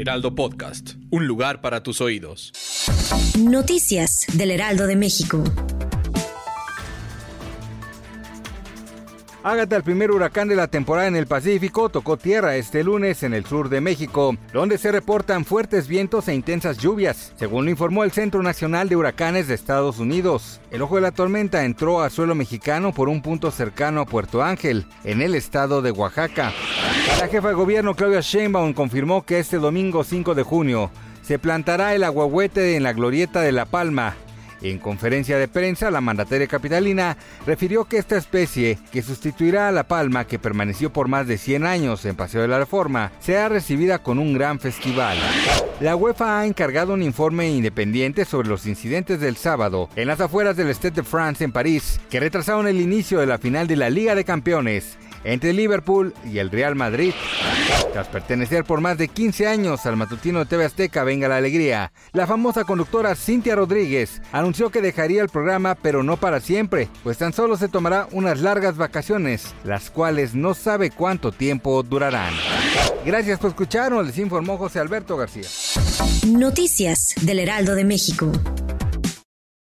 Heraldo Podcast, un lugar para tus oídos. Noticias del Heraldo de México. Ágata, el primer huracán de la temporada en el Pacífico, tocó tierra este lunes en el sur de México, donde se reportan fuertes vientos e intensas lluvias, según lo informó el Centro Nacional de Huracanes de Estados Unidos. El ojo de la tormenta entró a suelo mexicano por un punto cercano a Puerto Ángel, en el estado de Oaxaca. La jefa de gobierno Claudia Sheinbaum confirmó que este domingo 5 de junio se plantará el aguahuete en la glorieta de La Palma, en conferencia de prensa, la mandataria capitalina refirió que esta especie, que sustituirá a la palma que permaneció por más de 100 años en Paseo de la Reforma, será recibida con un gran festival. La UEFA ha encargado un informe independiente sobre los incidentes del sábado en las afueras del Stade de France en París, que retrasaron el inicio de la final de la Liga de Campeones entre Liverpool y el Real Madrid. Tras pertenecer por más de 15 años al matutino de TV Azteca Venga la Alegría, la famosa conductora Cintia Rodríguez anunció que dejaría el programa pero no para siempre, pues tan solo se tomará unas largas vacaciones, las cuales no sabe cuánto tiempo durarán. Gracias por escucharnos, les informó José Alberto García. Noticias del Heraldo de México.